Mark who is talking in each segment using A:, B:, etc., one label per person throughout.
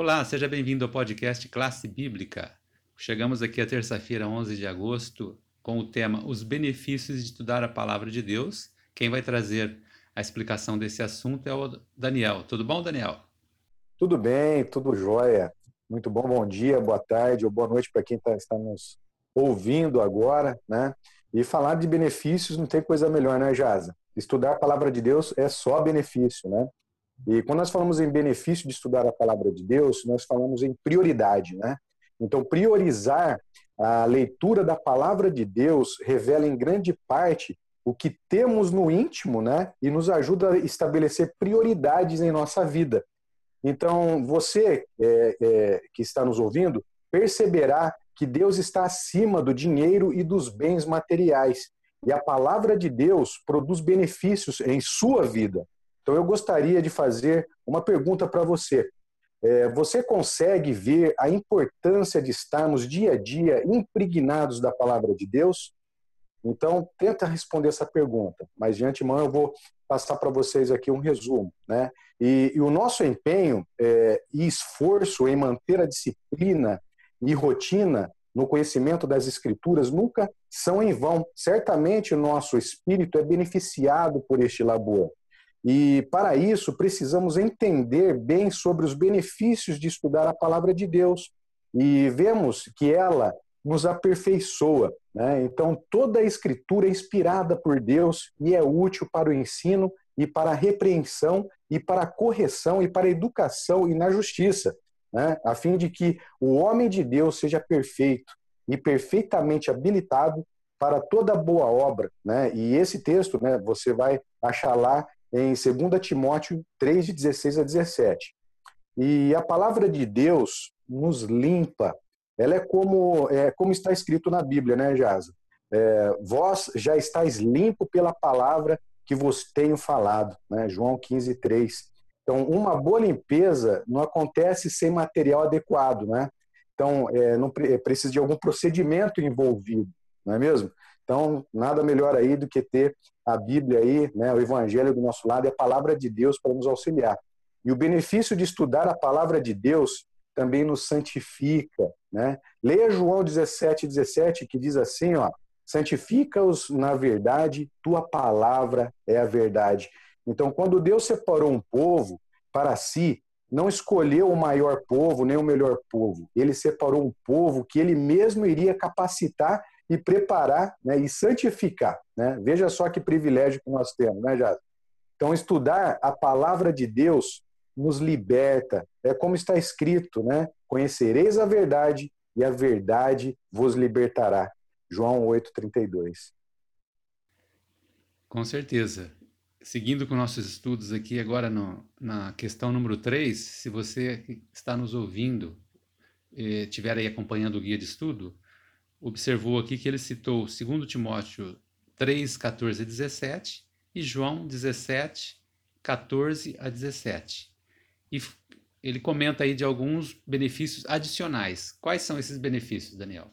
A: Olá, seja bem-vindo ao podcast Classe Bíblica. Chegamos aqui a terça-feira, 11 de agosto, com o tema Os benefícios de estudar a palavra de Deus. Quem vai trazer a explicação desse assunto é o Daniel. Tudo bom, Daniel?
B: Tudo bem, tudo jóia. Muito bom, bom dia, boa tarde ou boa noite para quem tá, está nos ouvindo agora, né? E falar de benefícios não tem coisa melhor, né, Jaza? Estudar a palavra de Deus é só benefício, né? E quando nós falamos em benefício de estudar a palavra de Deus, nós falamos em prioridade, né? Então, priorizar a leitura da palavra de Deus revela em grande parte o que temos no íntimo, né? E nos ajuda a estabelecer prioridades em nossa vida. Então, você é, é, que está nos ouvindo, perceberá que Deus está acima do dinheiro e dos bens materiais. E a palavra de Deus produz benefícios em sua vida. Então eu gostaria de fazer uma pergunta para você. É, você consegue ver a importância de estarmos dia a dia impregnados da palavra de Deus? Então, tenta responder essa pergunta, mas de antemão eu vou passar para vocês aqui um resumo. Né? E, e o nosso empenho é, e esforço em manter a disciplina e rotina no conhecimento das Escrituras nunca são em vão. Certamente o nosso espírito é beneficiado por este labor. E para isso precisamos entender bem sobre os benefícios de estudar a palavra de Deus. E vemos que ela nos aperfeiçoa. Né? Então, toda a escritura é inspirada por Deus e é útil para o ensino e para a repreensão e para a correção e para a educação e na justiça, né? a fim de que o homem de Deus seja perfeito e perfeitamente habilitado para toda boa obra. Né? E esse texto né, você vai achar lá em 2 Timóteo 3, de 16 a 17. E a palavra de Deus nos limpa. Ela é como, é como está escrito na Bíblia, né, Jaza? É, vós já estáis limpo pela palavra que vos tenho falado, né? João 15, 3. Então, uma boa limpeza não acontece sem material adequado, né? Então, é, não é, precisa de algum procedimento envolvido, não é mesmo? Então, nada melhor aí do que ter a Bíblia aí, né, o Evangelho do nosso lado e a palavra de Deus para nos auxiliar. E o benefício de estudar a palavra de Deus também nos santifica, né? Leia João 17, 17, que diz assim, ó, santifica-os na verdade, tua palavra é a verdade. Então, quando Deus separou um povo para si, não escolheu o maior povo nem o melhor povo. Ele separou um povo que ele mesmo iria capacitar e preparar né, e santificar. Né? Veja só que privilégio que nós temos, né, Jade? Então, estudar a palavra de Deus nos liberta. É como está escrito, né? Conhecereis a verdade e a verdade vos libertará. João 8:32.
A: Com certeza. Seguindo com nossos estudos aqui agora no, na questão número 3, se você está nos ouvindo, eh, estiver aí acompanhando o guia de estudo, observou aqui que ele citou 2 Timóteo 3, 14 a 17 e João 17, 14 a 17. E ele comenta aí de alguns benefícios adicionais. Quais são esses benefícios, Daniel?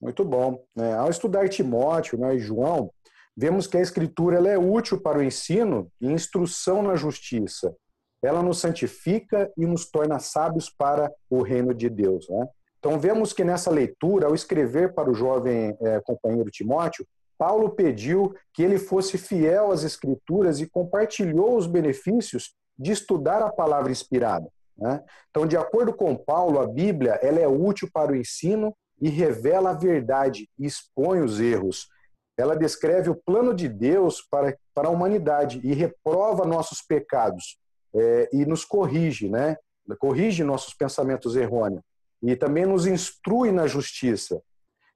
B: Muito bom. É, ao estudar Timóteo né, e João, vemos que a Escritura ela é útil para o ensino e instrução na justiça. Ela nos santifica e nos torna sábios para o reino de Deus. Né? Então, vemos que nessa leitura, ao escrever para o jovem é, companheiro Timóteo, Paulo pediu que ele fosse fiel às Escrituras e compartilhou os benefícios de estudar a palavra inspirada. Né? Então, de acordo com Paulo, a Bíblia ela é útil para o ensino e revela a verdade e expõe os erros. Ela descreve o plano de Deus para, para a humanidade e reprova nossos pecados é, e nos corrige, né? corrige nossos pensamentos errôneos e também nos instrui na justiça.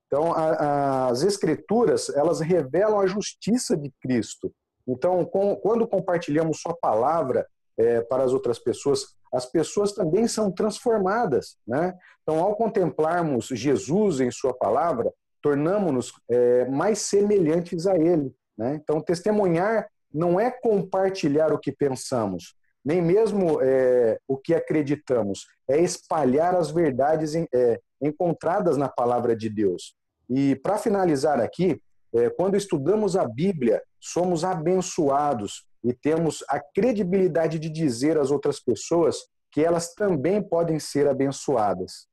B: Então, a, a, as escrituras, elas revelam a justiça de Cristo. Então, com, quando compartilhamos sua palavra é, para as outras pessoas, as pessoas também são transformadas. Né? Então, ao contemplarmos Jesus em sua palavra, tornamos-nos é, mais semelhantes a Ele. Né? Então, testemunhar não é compartilhar o que pensamos, nem mesmo é, o que acreditamos, é espalhar as verdades em, é, encontradas na palavra de Deus. E para finalizar aqui, é, quando estudamos a Bíblia, somos abençoados e temos a credibilidade de dizer às outras pessoas que elas também podem ser abençoadas.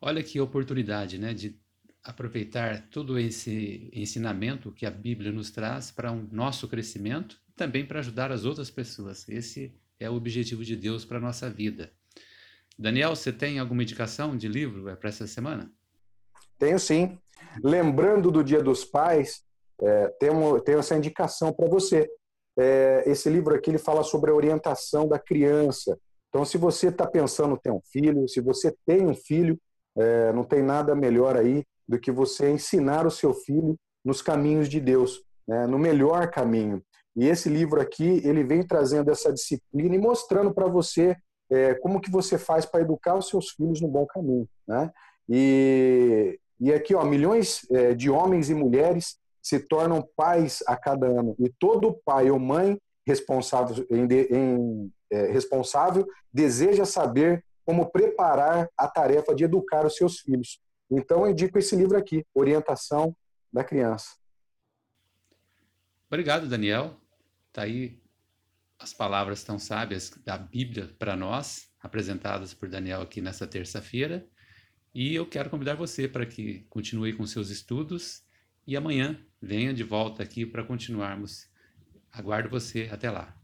A: Olha que oportunidade, né, de aproveitar todo esse ensinamento que a Bíblia nos traz para o um nosso crescimento também para ajudar as outras pessoas. Esse é o objetivo de Deus para a nossa vida. Daniel, você tem alguma indicação de livro é, para essa semana?
B: Tenho sim. Lembrando do Dia dos Pais, é, tenho, tenho essa indicação para você. É, esse livro aqui ele fala sobre a orientação da criança. Então, se você está pensando ter um filho, se você tem um filho, é, não tem nada melhor aí do que você ensinar o seu filho nos caminhos de Deus, né, no melhor caminho. E esse livro aqui, ele vem trazendo essa disciplina e mostrando para você é, como que você faz para educar os seus filhos no bom caminho. Né? E, e aqui, ó, milhões é, de homens e mulheres se tornam pais a cada ano. E todo pai ou mãe responsável, em, em, é, responsável deseja saber como preparar a tarefa de educar os seus filhos. Então, eu indico esse livro aqui, Orientação da Criança.
A: Obrigado, Daniel. Está aí as palavras tão sábias da Bíblia para nós, apresentadas por Daniel aqui nessa terça-feira. E eu quero convidar você para que continue com seus estudos e amanhã venha de volta aqui para continuarmos. Aguardo você. Até lá.